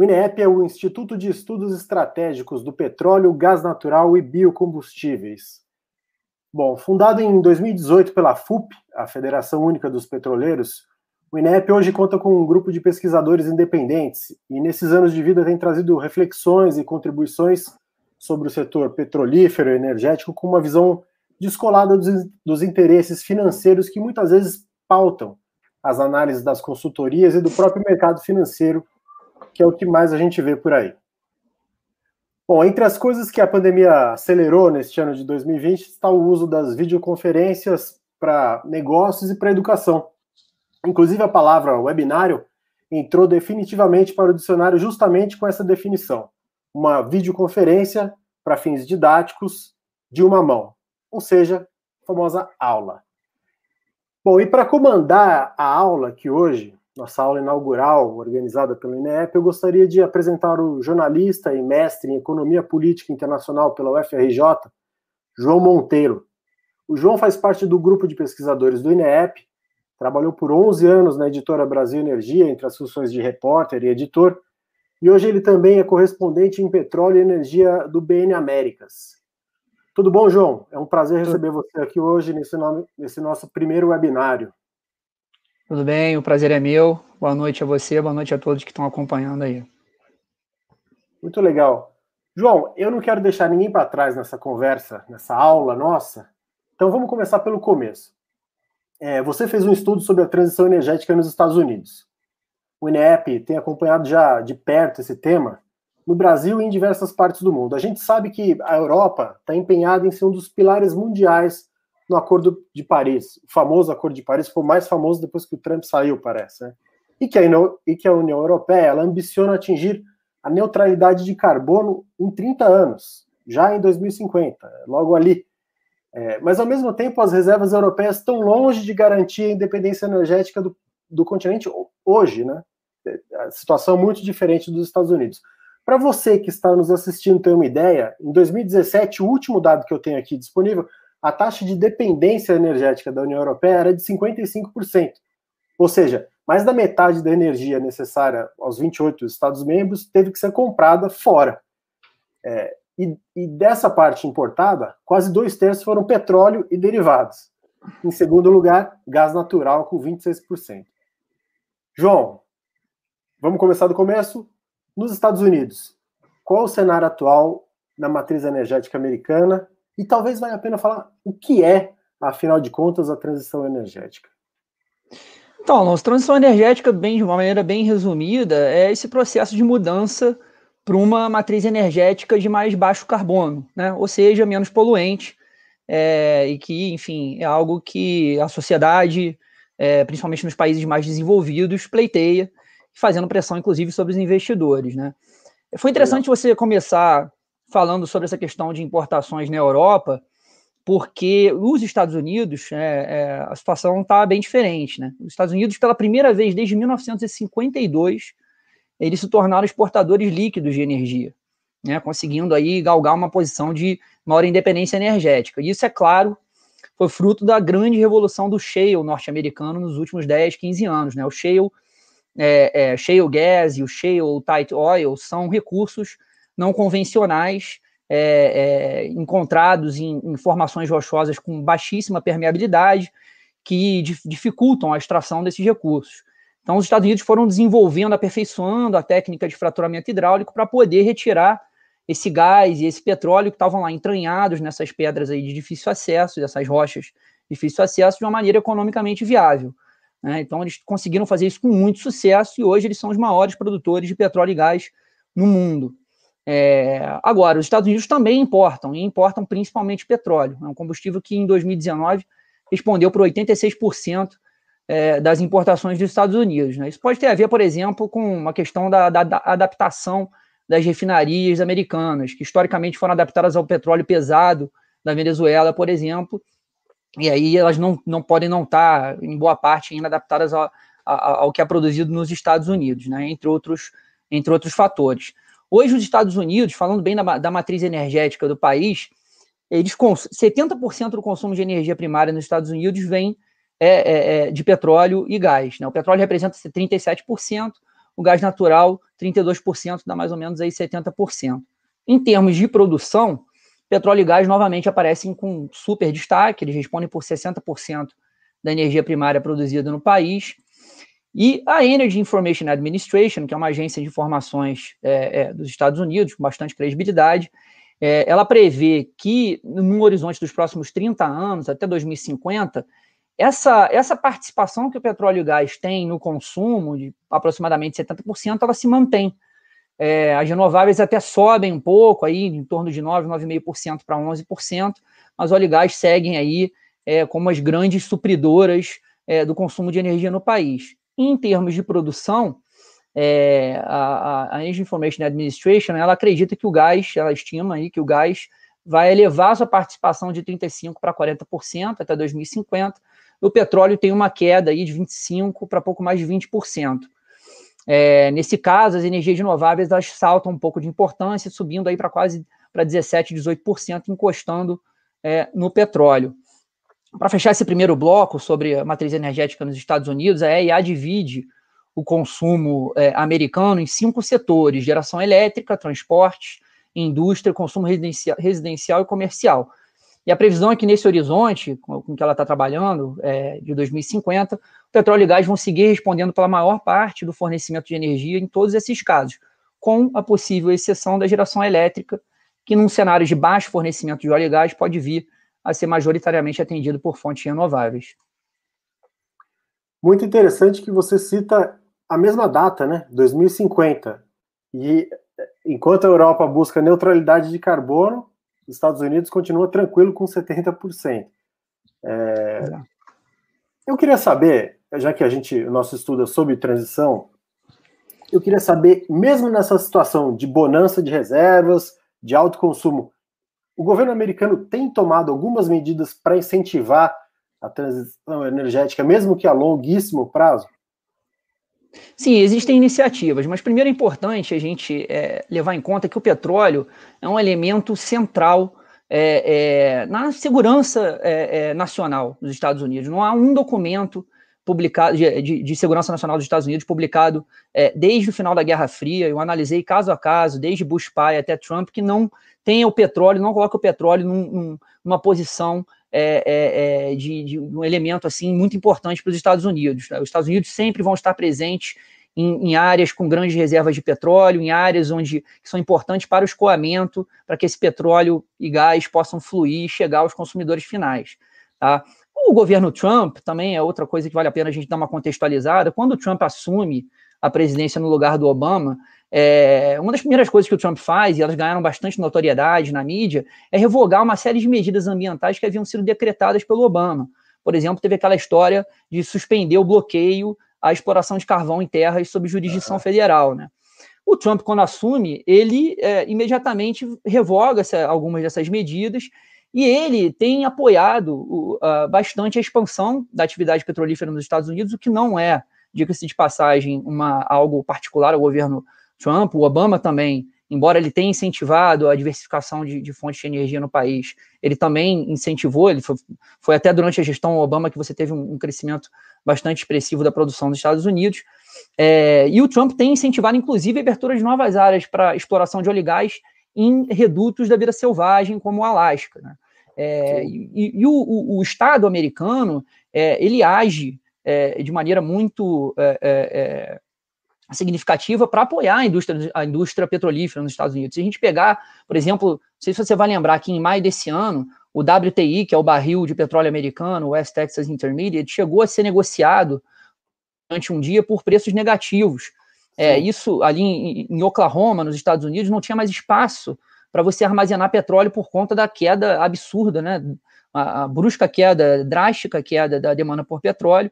O INEP é o Instituto de Estudos Estratégicos do Petróleo, Gás Natural e Biocombustíveis. Bom, fundado em 2018 pela FUP, a Federação Única dos Petroleiros, o INEP hoje conta com um grupo de pesquisadores independentes e, nesses anos de vida, tem trazido reflexões e contribuições sobre o setor petrolífero e energético com uma visão descolada dos, dos interesses financeiros que muitas vezes pautam as análises das consultorias e do próprio mercado financeiro, que é o que mais a gente vê por aí. Bom, entre as coisas que a pandemia acelerou neste ano de 2020 está o uso das videoconferências para negócios e para educação. Inclusive, a palavra webinário entrou definitivamente para o dicionário justamente com essa definição: uma videoconferência para fins didáticos de uma mão, ou seja, a famosa aula. Bom, e para comandar a aula que hoje, nossa aula inaugural, organizada pelo INEP, eu gostaria de apresentar o jornalista e mestre em Economia Política Internacional pela UFRJ, João Monteiro. O João faz parte do grupo de pesquisadores do INEP, trabalhou por 11 anos na editora Brasil Energia, entre as funções de repórter e editor, e hoje ele também é correspondente em petróleo e energia do BN Américas. Tudo bom, João? É um prazer receber você aqui hoje nesse, nome, nesse nosso primeiro webinário. Tudo bem, o prazer é meu. Boa noite a você, boa noite a todos que estão acompanhando aí. Muito legal. João, eu não quero deixar ninguém para trás nessa conversa, nessa aula nossa. Então vamos começar pelo começo. É, você fez um estudo sobre a transição energética nos Estados Unidos. O INEP tem acompanhado já de perto esse tema no Brasil e em diversas partes do mundo. A gente sabe que a Europa está empenhada em ser um dos pilares mundiais no Acordo de Paris, o famoso Acordo de Paris, foi o mais famoso depois que o Trump saiu, parece. Né? E, que e que a União Europeia ela ambiciona atingir a neutralidade de carbono em 30 anos, já em 2050, logo ali. É, mas, ao mesmo tempo, as reservas europeias estão longe de garantir a independência energética do, do continente hoje, né? A situação é muito diferente dos Estados Unidos. Para você que está nos assistindo ter uma ideia, em 2017, o último dado que eu tenho aqui disponível, a taxa de dependência energética da União Europeia era de 55%. Ou seja, mais da metade da energia necessária aos 28 Estados-membros teve que ser comprada fora. É, e, e, dessa parte importada, quase dois terços foram petróleo e derivados. Em segundo lugar, gás natural, com 26%. João, vamos começar do começo? Nos Estados Unidos, qual o cenário atual na matriz energética americana? E talvez valha a pena falar o que é, afinal de contas, a transição energética. Então, Alonso, transição energética, bem, de uma maneira bem resumida, é esse processo de mudança para uma matriz energética de mais baixo carbono, né? ou seja, menos poluente, é, e que, enfim, é algo que a sociedade, é, principalmente nos países mais desenvolvidos, pleiteia fazendo pressão, inclusive, sobre os investidores. Né? Foi interessante você começar falando sobre essa questão de importações na Europa, porque os Estados Unidos, é, é, a situação está bem diferente. Né? Os Estados Unidos, pela primeira vez desde 1952, eles se tornaram exportadores líquidos de energia, né? conseguindo aí galgar uma posição de maior independência energética. E isso, é claro, foi fruto da grande revolução do shale norte-americano nos últimos 10, 15 anos. Né? O shale é, é, shale gas e o shale tight oil são recursos não convencionais é, é, encontrados em, em, formações rochosas com baixíssima permeabilidade que dificultam a extração desses recursos. Então, os Estados Unidos foram desenvolvendo, aperfeiçoando a técnica de fraturamento hidráulico para poder retirar esse gás e esse petróleo que estavam lá entranhados nessas pedras aí de difícil acesso, dessas rochas de difícil acesso, de uma maneira economicamente viável. Né? Então, eles conseguiram fazer isso com muito sucesso e hoje eles são os maiores produtores de petróleo e gás no mundo. É, agora, os Estados Unidos também importam, e importam principalmente petróleo. É um combustível que em 2019 respondeu por 86% é, das importações dos Estados Unidos. Né? Isso pode ter a ver, por exemplo, com uma questão da, da, da adaptação das refinarias americanas, que historicamente foram adaptadas ao petróleo pesado da Venezuela, por exemplo, e aí elas não, não podem não estar, em boa parte, ainda adaptadas ao, ao que é produzido nos Estados Unidos, né, entre, outros, entre outros fatores. Hoje, os Estados Unidos, falando bem da, da matriz energética do país, eles 70% do consumo de energia primária nos Estados Unidos vem é, é, é, de petróleo e gás. Né? O petróleo representa 37%, o gás natural 32% dá mais ou menos aí 70%. Em termos de produção, petróleo e gás novamente aparecem com super destaque, eles respondem por 60% da energia primária produzida no país. E a Energy Information Administration, que é uma agência de informações é, é, dos Estados Unidos, com bastante credibilidade, é, ela prevê que, no horizonte dos próximos 30 anos, até 2050, essa, essa participação que o petróleo e o gás tem no consumo, de aproximadamente 70%, ela se mantém. É, as renováveis até sobem um pouco, aí, em torno de 9, 9,5% para 11%, mas óleo e gás seguem aí é, como as grandes supridoras é, do consumo de energia no país. Em termos de produção, é, a, Energy Information Administration ela acredita que o gás, ela estima aí que o gás vai elevar sua participação de 35% para 40% até 2050. O petróleo tem uma queda aí de 25% para pouco mais de 20%. É, nesse caso, as energias renováveis elas saltam um pouco de importância, subindo aí para quase para 17%, 18%, encostando é, no petróleo. Para fechar esse primeiro bloco sobre a matriz energética nos Estados Unidos, a EIA divide o consumo é, americano em cinco setores: geração elétrica, transporte, indústria, consumo residencial, e comercial. E a previsão é que nesse horizonte, com que ela está trabalhando, é, de 2050, o petróleo e gás vão seguir respondendo pela maior parte do fornecimento de energia em todos esses casos, com a possível exceção da geração elétrica, que num cenário de baixo fornecimento de óleo e gás pode vir a ser majoritariamente atendido por fontes renováveis. Muito interessante que você cita a mesma data, né, 2050. E enquanto a Europa busca neutralidade de carbono, os Estados Unidos continua tranquilo com 70%. É... Eu queria saber, já que a gente, o nosso estudo é sobre transição, eu queria saber, mesmo nessa situação de bonança de reservas, de alto consumo, o governo americano tem tomado algumas medidas para incentivar a transição energética, mesmo que a longuíssimo prazo? Sim, existem iniciativas, mas primeiro é importante a gente é, levar em conta que o petróleo é um elemento central é, é, na segurança é, é, nacional dos Estados Unidos. Não há um documento publicado de, de, segurança nacional dos Estados Unidos publicado é, desde o final da Guerra Fria. Eu analisei caso a caso, desde Bush pai até Trump, que não tenha o petróleo, não coloca o petróleo num, num, numa posição é, é, é, de, de, um elemento assim muito importante para os Estados Unidos. Né? Os Estados Unidos sempre vão estar presentes em, em, áreas com grandes reservas de petróleo, em áreas onde são importantes para o escoamento, para que esse petróleo e gás possam fluir e chegar aos consumidores finais. Tá? O governo Trump também é outra coisa que vale a pena a gente dar uma contextualizada. Quando o Trump assume a presidência no lugar do Obama, é, uma das primeiras coisas que o Trump faz, e elas ganharam bastante notoriedade na mídia, é revogar uma série de medidas ambientais que haviam sido decretadas pelo Obama. Por exemplo, teve aquela história de suspender o bloqueio à exploração de carvão em terras sob jurisdição uhum. federal. Né? O Trump, quando assume, ele é, imediatamente revoga essa, algumas dessas medidas e ele tem apoiado uh, bastante a expansão da atividade petrolífera nos Estados Unidos, o que não é, diga-se de passagem, uma, algo particular ao governo Trump, o Obama também, embora ele tenha incentivado a diversificação de, de fontes de energia no país, ele também incentivou, ele foi, foi até durante a gestão Obama que você teve um, um, crescimento bastante expressivo da produção dos Estados Unidos, é, e o Trump tem incentivado, inclusive, a abertura de novas áreas para exploração de óleo e gás em redutos da vida selvagem, como o Alasca. Né? É, e, e o, o, o, Estado americano, é, ele age é, de maneira muito é, é, significativa para apoiar a indústria, a indústria petrolífera nos Estados Unidos. Se a gente pegar, por exemplo, não sei se você vai lembrar que em maio desse ano, o WTI, que é o barril de petróleo americano, o West Texas Intermediate, chegou a ser negociado durante um dia por preços negativos. É, isso ali em, em, Oklahoma, nos Estados Unidos, não tinha mais espaço para você armazenar petróleo por conta da queda absurda, né? A, a brusca queda, drástica queda da demanda por petróleo.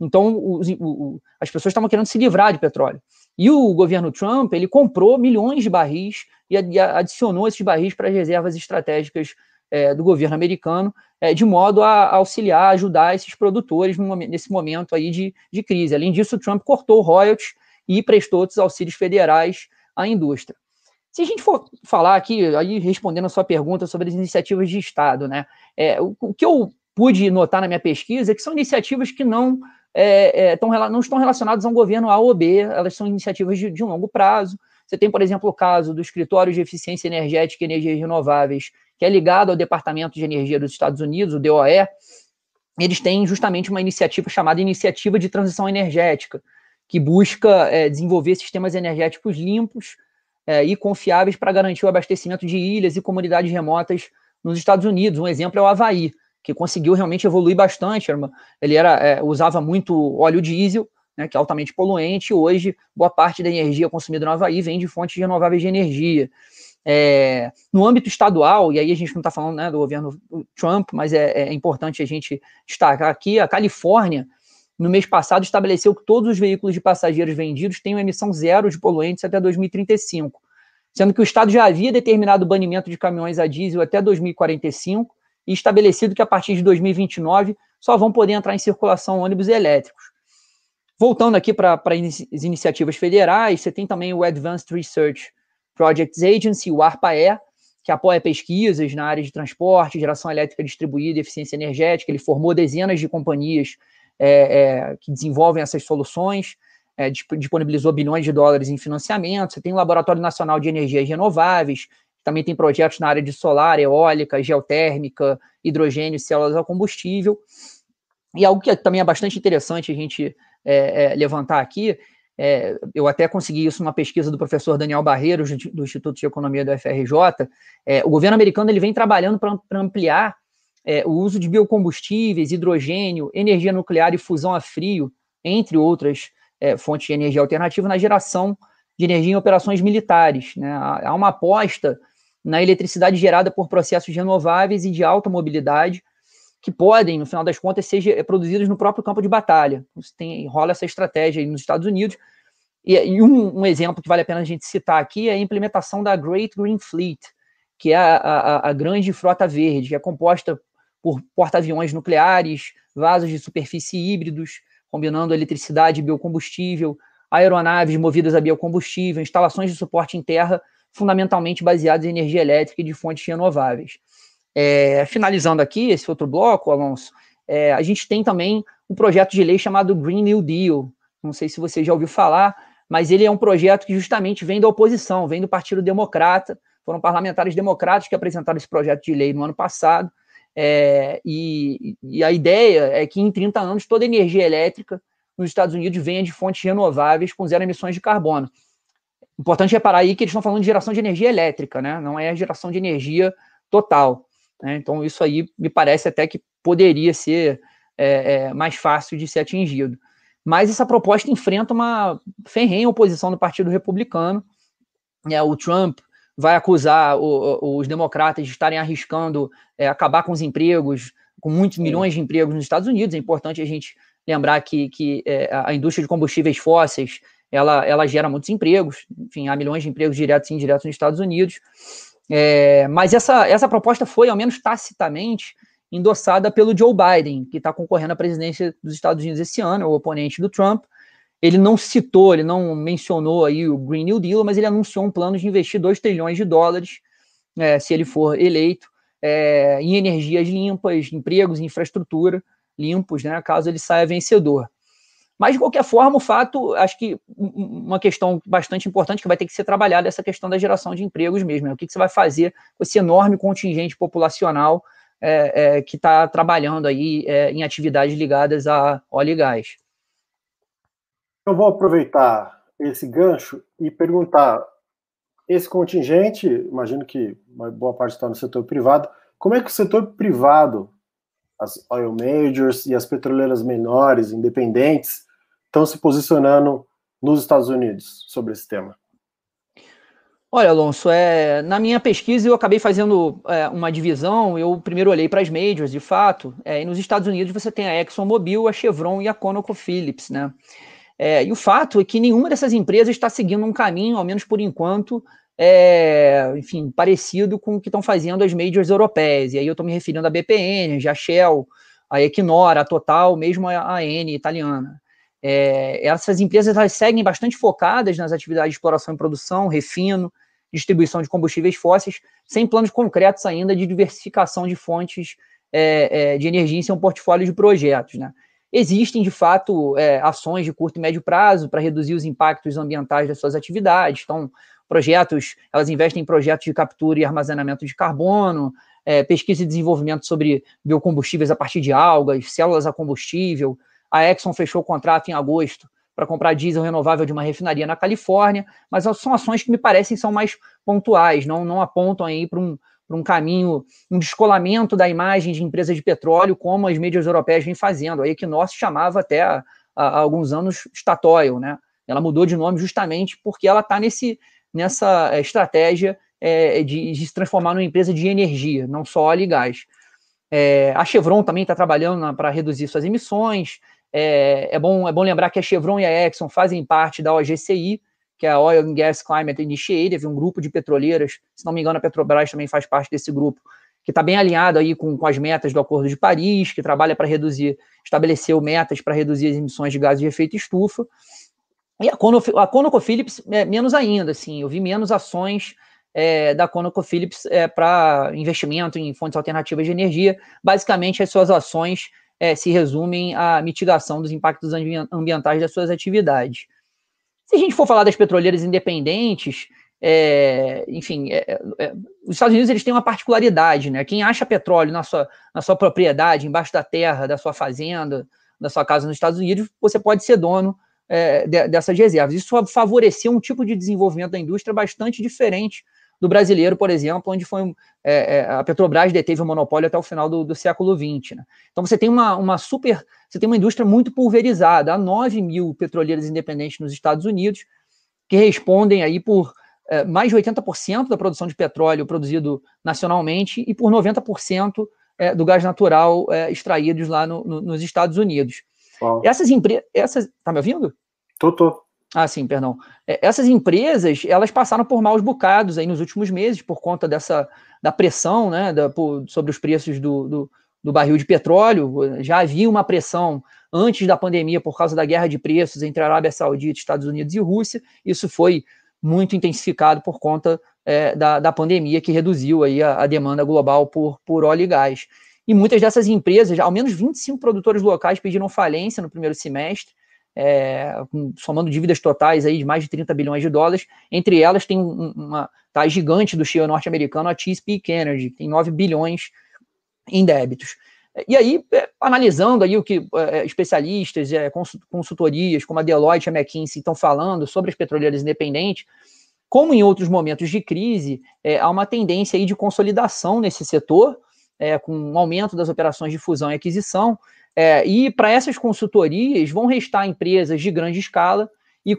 Então, os, o, as pessoas estavam querendo se livrar de petróleo. E o governo Trump, ele comprou milhões de barris e, adicionou esses barris para as reservas estratégicas é, do governo americano, é, de modo a, a, auxiliar, ajudar esses produtores nesse momento aí de, de crise. Além disso, o Trump cortou royalties e prestou outros auxílios federais à indústria. Se a gente for falar aqui, aí respondendo a sua pergunta sobre as iniciativas de Estado, né? É, o, o que eu pude notar na minha pesquisa é que são iniciativas que não é, é, tão, não estão relacionadas a um governo A ou B, elas são iniciativas de, de um longo prazo. Você tem, por exemplo, o caso do Escritório de Eficiência Energética e Energias Renováveis, que é ligado ao Departamento de Energia dos Estados Unidos, o DOE. Eles têm justamente uma iniciativa chamada Iniciativa de Transição Energética, que busca é, desenvolver sistemas energéticos limpos é, e confiáveis para garantir o abastecimento de ilhas e comunidades remotas nos Estados Unidos. Um exemplo é o Havaí, que conseguiu realmente evoluir bastante. Ele era, é, usava muito óleo diesel, né, que é altamente poluente, e hoje boa parte da energia consumida no Havaí vem de fontes renováveis de energia. É, no âmbito estadual, e aí a gente não está falando né, do governo Trump, mas é, é, importante a gente destacar aqui, a Califórnia, no mês passado, estabeleceu que todos os veículos de passageiros vendidos tenham emissão zero de poluentes até 2035, sendo que o Estado já havia determinado o banimento de caminhões a diesel até 2045 e estabelecido que a partir de 2029 só vão poder entrar em circulação ônibus elétricos. Voltando aqui para as iniciativas federais, você tem também o Advanced Research Projects Agency, o ARPA-E, que apoia pesquisas na área de transporte, geração elétrica distribuída, eficiência energética. Ele formou dezenas de companhias é, é, que desenvolvem essas soluções, é, disponibilizou bilhões de dólares em financiamento. Você tem o Laboratório Nacional de Energias Renováveis, também tem projetos na área de solar, eólica, geotérmica, hidrogênio, células a combustível. E algo que também é bastante interessante a gente é, é, levantar aqui, é, eu até consegui isso numa pesquisa do professor Daniel Barreiros, do Instituto de Economia do FRJ, é, o governo americano ele vem trabalhando para ampliar é, o uso de biocombustíveis, hidrogênio, energia nuclear e fusão a frio, entre outras é, fontes de energia alternativa, na geração de energia em operações militares. Né? Há uma aposta na eletricidade gerada por processos renováveis e de alta mobilidade, que podem, no final das contas, ser produzidos no próprio campo de batalha. Você tem, rola essa estratégia aí nos Estados Unidos. E, e um, um, exemplo que vale a pena a gente citar aqui é a implementação da Great Green Fleet, que é a, a, a grande frota verde, que é composta por porta-aviões nucleares, vasos de superfície híbridos, combinando eletricidade e biocombustível, aeronaves movidas a biocombustível, instalações de suporte em terra fundamentalmente baseados em energia elétrica e de fontes renováveis. É, finalizando aqui esse outro bloco, Alonso, é, a gente tem também um projeto de lei chamado Green New Deal. Não sei se você já ouviu falar, mas ele é um projeto que justamente vem da oposição, vem do Partido Democrata. Foram parlamentares democratas que apresentaram esse projeto de lei no ano passado. É, e, e, a ideia é que em 30 anos toda energia elétrica nos Estados Unidos venha de fontes renováveis com zero emissões de carbono. Importante reparar aí que eles estão falando de geração de energia elétrica, né? Não é geração de energia total. Né? Então, isso aí me parece até que poderia ser é, é, mais fácil de ser atingido. Mas essa proposta enfrenta uma ferrenha oposição do Partido Republicano. É, o Trump vai acusar o, os democratas de estarem arriscando é, acabar com os empregos, com muitos milhões de empregos nos Estados Unidos. É importante a gente lembrar que, que é, a indústria de combustíveis fósseis ela, ela gera muitos empregos, enfim, há milhões de empregos diretos e indiretos nos Estados Unidos. É, mas essa, essa proposta foi, ao menos tacitamente, endossada pelo Joe Biden, que está concorrendo à presidência dos Estados Unidos esse ano, o oponente do Trump. Ele não citou, ele não mencionou aí o Green New Deal, mas ele anunciou um plano de investir 2 trilhões de dólares, é, se ele for eleito, é, em energias limpas, empregos, infraestrutura limpos, né, caso ele saia vencedor. Mas, de qualquer forma, o fato, acho que uma questão bastante importante que vai ter que ser trabalhada é essa questão da geração de empregos mesmo. Né? O que, que você vai fazer com esse enorme contingente populacional é, é, que está trabalhando aí é, em atividades ligadas a óleo e gás? Eu vou aproveitar esse gancho e perguntar: esse contingente, imagino que uma boa parte está no setor privado, como é que o setor privado, as oil majors e as petroleiras menores, independentes, estão se posicionando nos Estados Unidos sobre esse tema? Olha, Alonso, é, na minha pesquisa eu acabei fazendo é, uma divisão. Eu primeiro olhei para as majors, de fato. É, e nos Estados Unidos você tem a ExxonMobil, a Chevron e a ConocoPhillips, né? É, e o fato é que nenhuma dessas empresas está seguindo um caminho, ao menos por enquanto, é, enfim, parecido com o que estão fazendo as majors europeias. E aí eu estou me referindo à BPN, a Shell, a Equinor, a Total, mesmo a Eni italiana. É, essas empresas elas seguem bastante focadas nas atividades de exploração e produção, refino, distribuição de combustíveis fósseis, sem planos concretos ainda de diversificação de fontes é, é, de energia em seu portfólio de projetos. Né? Existem, de fato, é, ações de curto e médio prazo para reduzir os impactos ambientais das suas atividades. Então, projetos, elas investem em projetos de captura e armazenamento de carbono, é, pesquisa e desenvolvimento sobre biocombustíveis a partir de algas, células a combustível. A Exxon fechou o contrato em agosto para comprar diesel renovável de uma refinaria na Califórnia, mas são ações que me parecem são mais pontuais, não, não apontam aí para um, um caminho, um descolamento da imagem de empresas de petróleo, como as mídias europeias vêm fazendo. A se chamava até há, alguns anos Statoil, né? Ela mudou de nome justamente porque ela está nessa eh, estratégia é, de, de, se transformar numa empresa de energia, não só óleo e gás. É, a Chevron também está trabalhando para reduzir suas emissões. É, é, bom, é bom lembrar que a Chevron e a Exxon fazem parte da OGCI, que é a Oil and Gas Climate Initiative, um grupo de petroleiras, se não me engano, a Petrobras também faz parte desse grupo, que está bem alinhado aí com, com as metas do Acordo de Paris, que trabalha para reduzir, estabeleceu metas para reduzir as emissões de gases de efeito estufa. E a, a ConocoPhillips, é, menos ainda, assim, eu vi menos ações é, da ConocoPhillips é, para investimento em fontes alternativas de energia. Basicamente, as suas ações é, se resumem à mitigação dos impactos ambientais das suas atividades. Se a gente for falar das petroleiras independentes, é, enfim, é, é, os Estados Unidos eles têm uma particularidade, né? Quem acha petróleo na sua, na sua propriedade, embaixo da terra, da sua fazenda, da sua casa nos Estados Unidos, você pode ser dono é, de, dessas reservas. Isso favoreceu um tipo de desenvolvimento da indústria bastante diferente do brasileiro, por exemplo, onde foi é, é, a Petrobras deteve o monopólio até o final do, do século XX. Né? Então você tem uma, uma super, você tem uma indústria muito pulverizada, há 9 mil petroleiras independentes nos Estados Unidos, que respondem aí por é, mais de 80% da produção de petróleo produzido nacionalmente e por 90% é, do gás natural é, extraídos lá no, no, nos Estados Unidos. Essas empresas. Essas... Tá me ouvindo? Tô, tô. Ah, sim, perdão. É, essas empresas, elas passaram por maus bocados aí nos últimos meses por conta dessa da pressão, né, da, por, sobre os preços do, do, do, barril de petróleo. Já havia uma pressão antes da pandemia por causa da guerra de preços entre a Arábia Saudita, Estados Unidos e Rússia. Isso foi muito intensificado por conta é, da, da pandemia que reduziu aí a, a demanda global por, por óleo e gás. E muitas dessas empresas, ao menos 25 produtores locais pediram falência no primeiro semestre é, somando dívidas totais aí de mais de 30 bilhões de dólares. Entre elas tem uma tá, gigante do shale norte-americano, a Chesapeake Energy, que tem 9 bilhões em débitos. E aí, é, analisando aí o que é, especialistas, é, consultorias como a Deloitte e a McKinsey estão falando sobre as petroleiras independentes, como em outros momentos de crise, há uma tendência aí de consolidação nesse setor, com um aumento das operações de fusão e aquisição, é, e para essas consultorias vão restar empresas de grande escala e,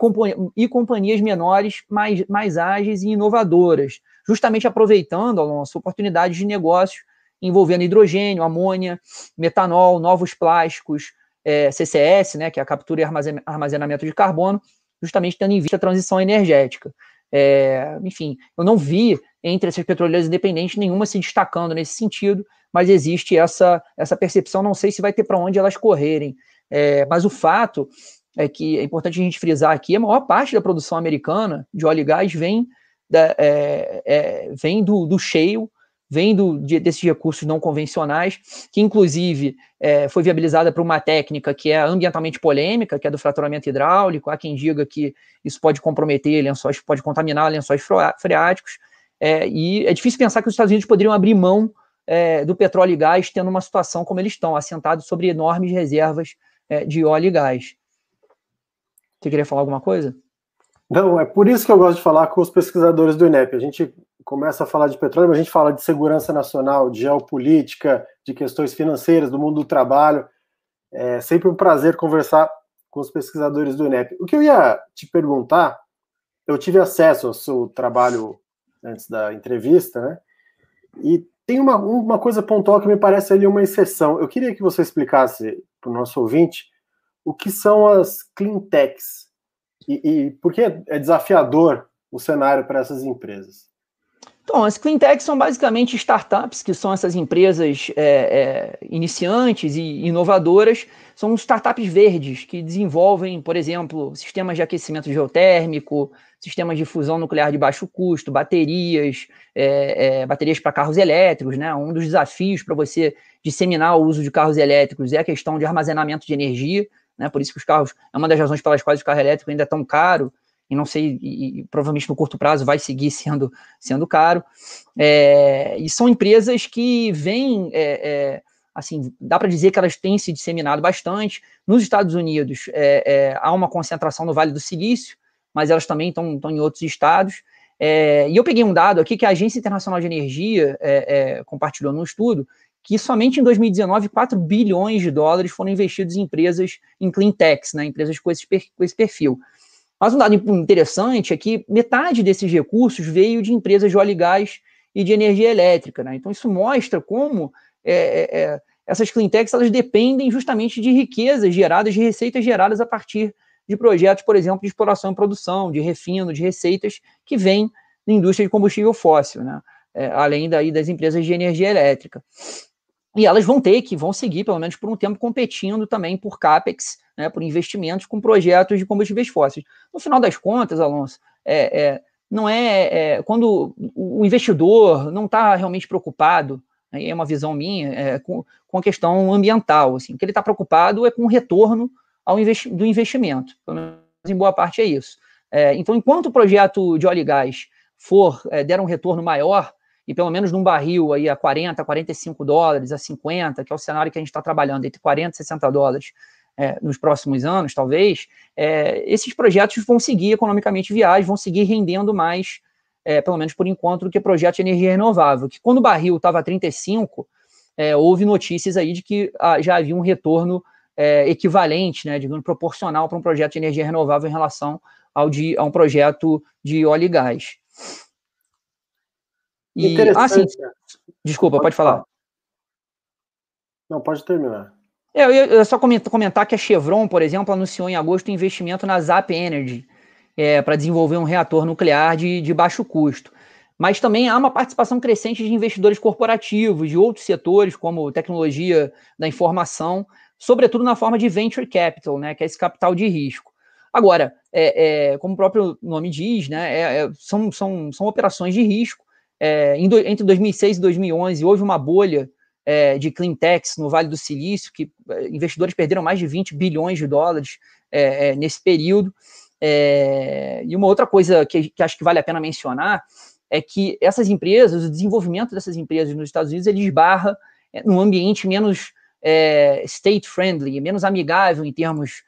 e companhias menores, mais, mais ágeis e inovadoras, justamente aproveitando, Alonso, oportunidades de negócios envolvendo hidrogênio, amônia, metanol, novos plásticos, é, CCS, né, que é a captura e armazenamento de carbono, justamente tendo em vista a transição energética. É, enfim, eu não vi entre essas petroleiras independentes nenhuma se destacando nesse sentido, mas existe essa, essa percepção, não sei se vai ter para onde elas correrem. É, mas o fato é que é importante a gente frisar aqui, a maior parte da produção americana de óleo e gás vem, da, é, é, vem do, do shale, vem do, de, desses recursos não convencionais, que inclusive é, foi viabilizada por uma técnica que é ambientalmente polêmica, que é do fraturamento hidráulico. Há quem diga que isso pode comprometer lençóis, pode contaminar lençóis freáticos. É, e é difícil pensar que os Estados Unidos poderiam abrir mão é, do petróleo e gás, tendo uma situação como eles estão, assentados sobre enormes reservas é, de óleo e gás. Você queria falar alguma coisa? Não, é por isso que eu gosto de falar com os pesquisadores do INEP. A gente começa a falar de petróleo, mas a gente fala de segurança nacional, de geopolítica, de questões financeiras, do mundo do trabalho. É sempre um prazer conversar com os pesquisadores do INEP. O que eu ia te perguntar, eu tive acesso ao seu trabalho antes da entrevista, né? E tem uma, uma coisa pontual que me parece ali uma exceção. Eu queria que você explicasse para o nosso ouvinte o que são as clean techs e, e por que é desafiador o cenário para essas empresas. Então, as cleantechs são basicamente startups, que são essas empresas é, é, iniciantes e inovadoras, são startups verdes que desenvolvem, por exemplo, sistemas de aquecimento geotérmico, sistemas de fusão nuclear de baixo custo, baterias, é, é baterias para carros elétricos. Né? Um dos desafios para você disseminar o uso de carros elétricos é a questão de armazenamento de energia, né? por isso que os carros, é uma das razões pelas quais o carro elétrico ainda é tão caro, e não sei, e, provavelmente no curto prazo vai seguir sendo, sendo caro. É, e são empresas que vêm, é, é, assim, dá para dizer que elas têm se disseminado bastante. Nos Estados Unidos é, é, há uma concentração no Vale do Silício, mas elas também estão em outros estados. É, e eu peguei um dado aqui que a Agência Internacional de Energia compartilhou num estudo, que somente em 2019, 4 bilhões de dólares foram investidos em empresas em clean techs, né, empresas com esse, com esse perfil. Mas um dado interessante é que metade desses recursos veio de empresas de óleo e gás e de energia elétrica. Né? Então, isso mostra como é, é, é, essas cleantechs elas dependem justamente de riquezas geradas, de receitas geradas a partir de projetos, por exemplo, de exploração e produção, de refino, de receitas que vêm da indústria de combustível fóssil, né? É, além daí das empresas de energia elétrica. E elas vão ter que, vão seguir, pelo menos por um tempo, competindo também por CAPEX, né, por investimentos com projetos de combustíveis fósseis. No final das contas, Alonso, é, é não é, é, quando o investidor não está realmente preocupado, né, é uma visão minha, é, com, com a questão ambiental, assim, o que ele está preocupado é com o retorno ao investi do investimento, em boa parte é isso. É, então, enquanto o projeto de óleo e gás for, é, der um retorno maior, e pelo menos num barril aí a 40, 45 dólares, a 50, que é o cenário que a gente está trabalhando, entre 40 e 60 dólares é, nos próximos anos, talvez, é, esses projetos vão seguir economicamente viáveis, vão seguir rendendo mais, é, pelo menos por enquanto, do que projetos de energia renovável. Que quando o barril estava a 35, é, houve notícias aí de que ah, já havia um retorno é, equivalente, né, digamos, proporcional para um projeto de energia renovável em relação ao de, a um projeto de óleo e gás. E, ah, sim. Desculpa, pode, pode falar. Não, pode terminar. É, eu ia só comentar que a Chevron, por exemplo, anunciou em agosto um investimento na Zap Energy é, para desenvolver um reator nuclear de, de baixo custo. Mas também há uma participação crescente de investidores corporativos, de outros setores, como tecnologia da informação, sobretudo na forma de venture capital, né, que é esse capital de risco. Agora, é, é, como o próprio nome diz, né, é, é são, são, são operações de risco é, entre 2006 e 2011, houve uma bolha é, de cleantechs no Vale do Silício, que é, investidores perderam mais de 20 bilhões de dólares é, é, nesse período. É, e uma outra coisa que, que, acho que vale a pena mencionar é que essas empresas, o desenvolvimento dessas empresas nos Estados Unidos, ele esbarra num ambiente menos state-friendly, menos amigável em termos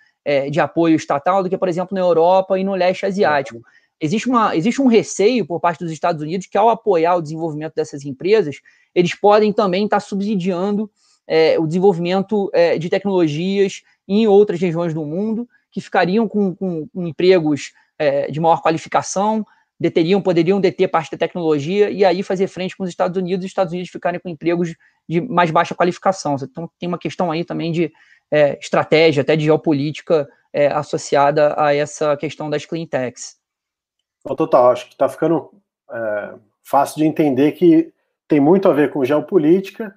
de apoio estatal do que, por exemplo, na Europa e no leste asiático existe, uma, existe um receio por parte dos Estados Unidos que, ao apoiar o desenvolvimento dessas empresas, eles podem também estar subsidiando é, o desenvolvimento é, de tecnologias em outras regiões do mundo que ficariam com, com, com empregos é, de maior qualificação, deteriam, poderiam deter parte da tecnologia e aí fazer frente com os Estados Unidos e os Estados Unidos ficarem com empregos de mais baixa qualificação. Então tem uma questão aí também de é, estratégia, até de geopolítica é, associada a essa questão das clean techs. Total, acho que está ficando é, fácil de entender que tem muito a ver com geopolítica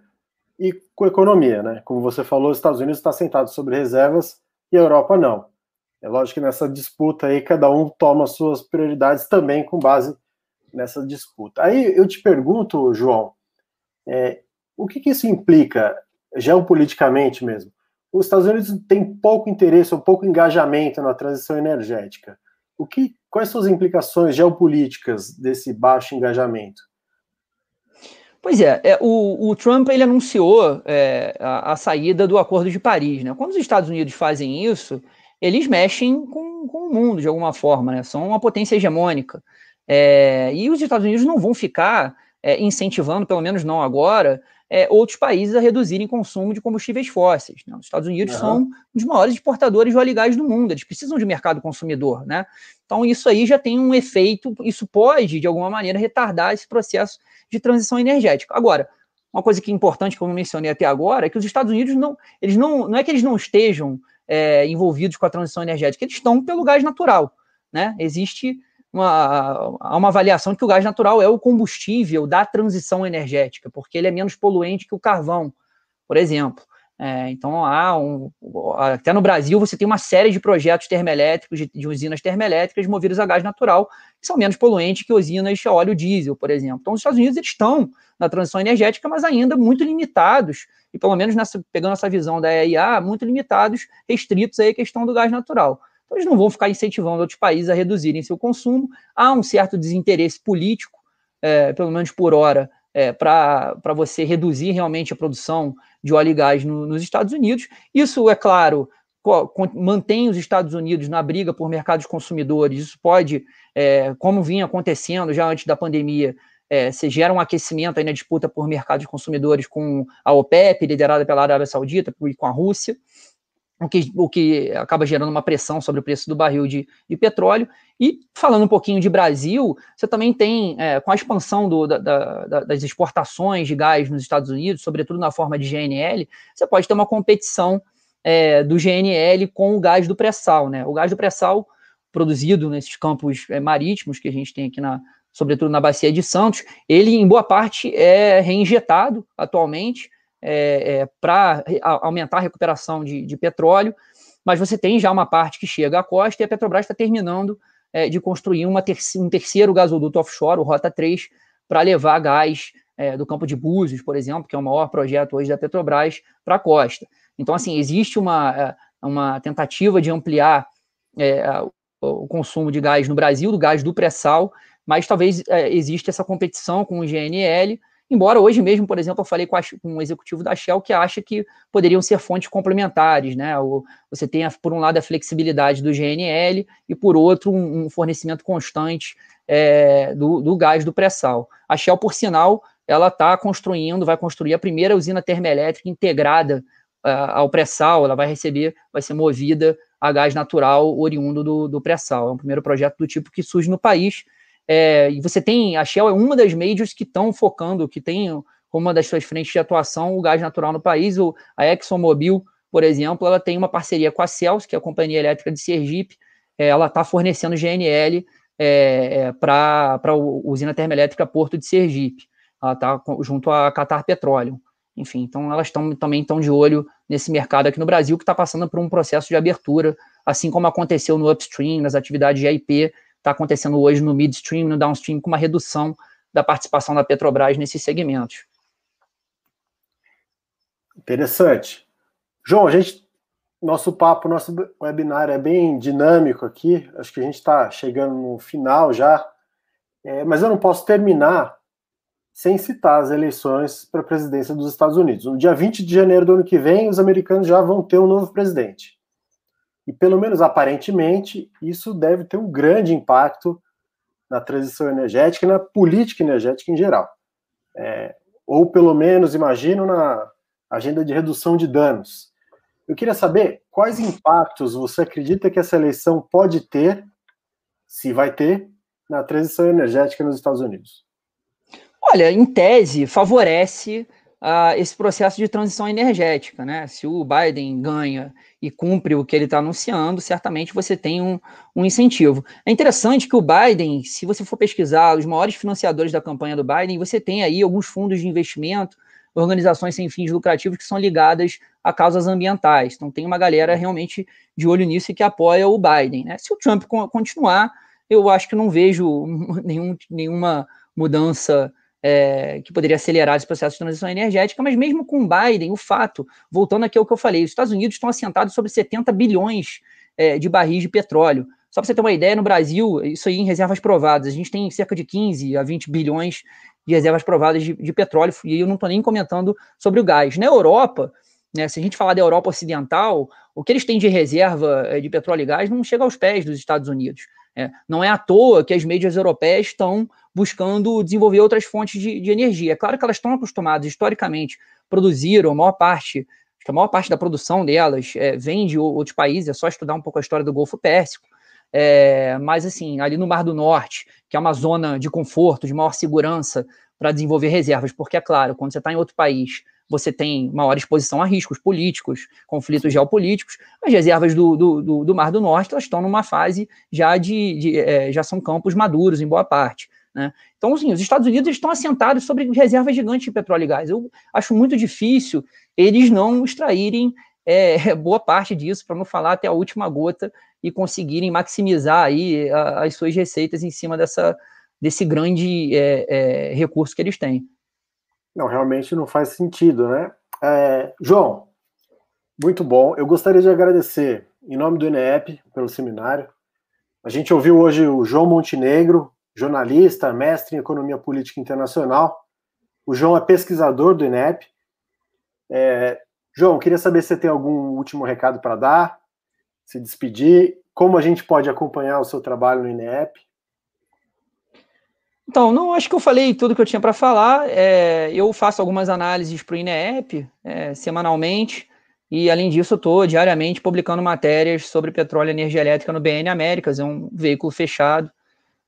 e com economia, né? Como você falou, os Estados Unidos está sentado sobre reservas e a Europa não. É lógico que nessa disputa aí cada um toma suas prioridades também com base nessa disputa. Aí eu te pergunto, João, é, o que, que isso implica geopoliticamente mesmo? Os Estados Unidos têm pouco interesse ou pouco engajamento na transição energética. O que, quais são as implicações geopolíticas desse baixo engajamento? Pois é, é o, o, Trump ele anunciou é, a, a, saída do Acordo de Paris. Né? Quando os Estados Unidos fazem isso, eles mexem com, com o mundo de alguma forma, né? são uma potência hegemônica. É, e os Estados Unidos não vão ficar é, incentivando, pelo menos não agora, é, outros países a reduzirem consumo de combustíveis fósseis. Né? Os Estados Unidos uhum. são um dos maiores exportadores de óleo e gás do mundo, eles precisam de mercado consumidor. Né? Então, isso aí já tem um efeito, isso pode, de alguma maneira, retardar esse processo de transição energética. Agora, uma coisa que é importante, como eu mencionei até agora, é que os Estados Unidos não, eles não, não é que eles não estejam é, envolvidos com a transição energética, eles estão pelo gás natural. Né? Existe uma, uma avaliação que o gás natural é o combustível da transição energética, porque ele é menos poluente que o carvão, por exemplo. É, então, há um, até no Brasil, você tem uma série de projetos termoelétricos, de, de, usinas termoelétricas movidas a gás natural, que são menos poluentes que usinas a óleo diesel, por exemplo. Então, os Estados Unidos eles estão na transição energética, mas ainda muito limitados, e pelo menos nessa, pegando essa visão da EIA, muito limitados, restritos aí à questão do gás natural. Então, eles não vão ficar incentivando outros países a reduzirem seu consumo. Há um certo desinteresse político, é, pelo menos por hora, é, para você reduzir realmente a produção de óleo e gás no, nos Estados Unidos. Isso, é claro, mantém os Estados Unidos na briga por mercados consumidores. Isso pode, é, como vinha acontecendo já antes da pandemia, é, se gera um aquecimento aí na disputa por mercados consumidores com a OPEP, liderada pela Arábia Saudita, e com a Rússia o que, o que acaba gerando uma pressão sobre o preço do barril de, de petróleo. E falando um pouquinho de Brasil, você também tem, é, com a expansão do, da, da, das exportações de gás nos Estados Unidos, sobretudo na forma de GNL, você pode ter uma competição é, do GNL com o gás do pré-sal. Né? O gás do pré-sal, produzido nesses campos é, marítimos que a gente tem aqui, na, sobretudo na Bacia de Santos, ele, em boa parte, é reinjetado atualmente é, é, para aumentar a recuperação de, de, petróleo, mas você tem já uma parte que chega à costa e a Petrobras está terminando é, de construir ter um terceiro gasoduto offshore, o Rota 3, para levar gás é, do campo de Búzios, por exemplo, que é o maior projeto hoje da Petrobras, para a costa. Então, assim, existe uma, é, uma tentativa de ampliar é, o consumo de gás no Brasil, do gás do pré-sal, mas talvez exista essa competição com o GNL, Embora hoje mesmo, por exemplo, eu falei com, a, com um executivo da Shell que acha que poderiam ser fontes complementares, né? O, você tem, por um lado, a flexibilidade do GNL e, por outro, um, um fornecimento constante é, do, do, gás do pré-sal. A Shell, por sinal, ela está construindo, vai construir a primeira usina termoelétrica integrada uh, ao pré-sal, ela vai receber, vai ser movida a gás natural oriundo do, do pré-sal. É um primeiro projeto do tipo que surge no país, é, e você tem, a Shell é uma das majors que estão focando, que tem como uma das suas frentes de atuação o gás natural no país. O, a ExxonMobil, por exemplo, ela tem uma parceria com a Celso, que é a companhia elétrica de Sergipe, é, ela está fornecendo GNL é, é para a usina termoelétrica Porto de Sergipe. Ela está junto à Qatar Petroleum. Enfim, então elas tão, também estão de olho nesse mercado aqui no Brasil, que está passando por um processo de abertura, assim como aconteceu no upstream, nas atividades de IP, está acontecendo hoje no midstream, no downstream, com uma redução da participação da Petrobras nesses segmentos. Interessante. João, a gente, nosso papo, nosso webinar é bem dinâmico aqui. Acho que a gente está chegando no final já, é, mas eu não posso terminar sem citar as eleições para a presidência dos Estados Unidos. No dia 20 de janeiro do ano que vem, os americanos já vão ter um novo presidente. E pelo menos aparentemente, isso deve ter um grande impacto na transição energética e na política energética em geral. É, ou pelo menos, imagino, na agenda de redução de danos. Eu queria saber quais impactos você acredita que essa eleição pode ter, se vai ter, na transição energética nos Estados Unidos. Olha, em tese, favorece uh, esse processo de transição energética, né? Se o Biden ganha e cumpre o que ele está anunciando, certamente você tem um, um, incentivo. É interessante que o Biden, se você for pesquisar os maiores financiadores da campanha do Biden, você tem aí alguns fundos de investimento, organizações sem fins lucrativos que são ligadas a causas ambientais. Então tem uma galera realmente de olho nisso e que apoia o Biden. Né? Se o Trump continuar, eu acho que não vejo nenhum, nenhuma mudança é, que poderia acelerar esse processo de transição energética, mas mesmo com Biden, o fato, voltando aqui ao que eu falei, os Estados Unidos estão assentados sobre 70 bilhões é, de barris de petróleo. Só para você ter uma ideia, no Brasil, isso aí em reservas provadas, a gente tem cerca de 15 a 20 bilhões de reservas provadas de, de petróleo, e eu não estou nem comentando sobre o gás. Na Europa, né, se a gente falar da Europa Ocidental, o que eles têm de reserva é, de petróleo e gás não chega aos pés dos Estados Unidos. É, não é à toa que as mídias europeias estão buscando desenvolver outras fontes de, de energia. É claro que elas estão acostumadas, historicamente, produziram a maior parte, a maior parte da produção delas é, vem de outros países, é só estudar um pouco a história do Golfo Pérsico. É, mas, assim, ali no Mar do Norte, que é uma zona de conforto, de maior segurança para desenvolver reservas, porque, é claro, quando você está em outro país, você tem maior exposição a riscos políticos, conflitos geopolíticos. As reservas do, do, do, do Mar do Norte elas estão numa fase já de, de é, já são campos maduros em boa parte. Né? Então, assim, os Estados Unidos estão assentados sobre reservas gigantes de petróleo e gás. Eu acho muito difícil eles não extraírem é, boa parte disso, para não falar até a última gota, e conseguirem maximizar aí a, as suas receitas em cima dessa, desse grande é, é, recurso que eles têm. Não, realmente não faz sentido, né? É, João, muito bom. Eu gostaria de agradecer, em nome do INEP, pelo seminário. A gente ouviu hoje o João Montenegro, jornalista, mestre em Economia Política Internacional. O João é pesquisador do INEP. É, João, queria saber se você tem algum último recado para dar, se despedir, como a gente pode acompanhar o seu trabalho no INEP. Então, não acho que eu falei tudo que eu tinha para falar. É, eu faço algumas análises para o INEP é, semanalmente, e além disso, estou diariamente publicando matérias sobre petróleo e energia elétrica no BN Américas, é um veículo fechado,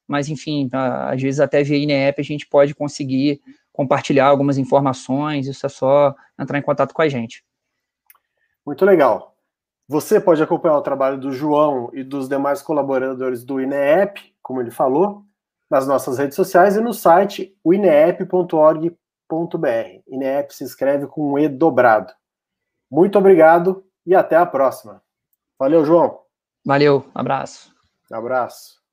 mas enfim, às vezes até via INEP a gente pode conseguir compartilhar algumas informações, isso é só entrar em contato com a gente. Muito legal. Você pode acompanhar o trabalho do João e dos demais colaboradores do INEP, como ele falou, nas nossas redes sociais e no site ineep.org.br. INEP se escreve com um E dobrado. Muito obrigado e até a próxima. Valeu, João. Valeu, abraço. Abraço.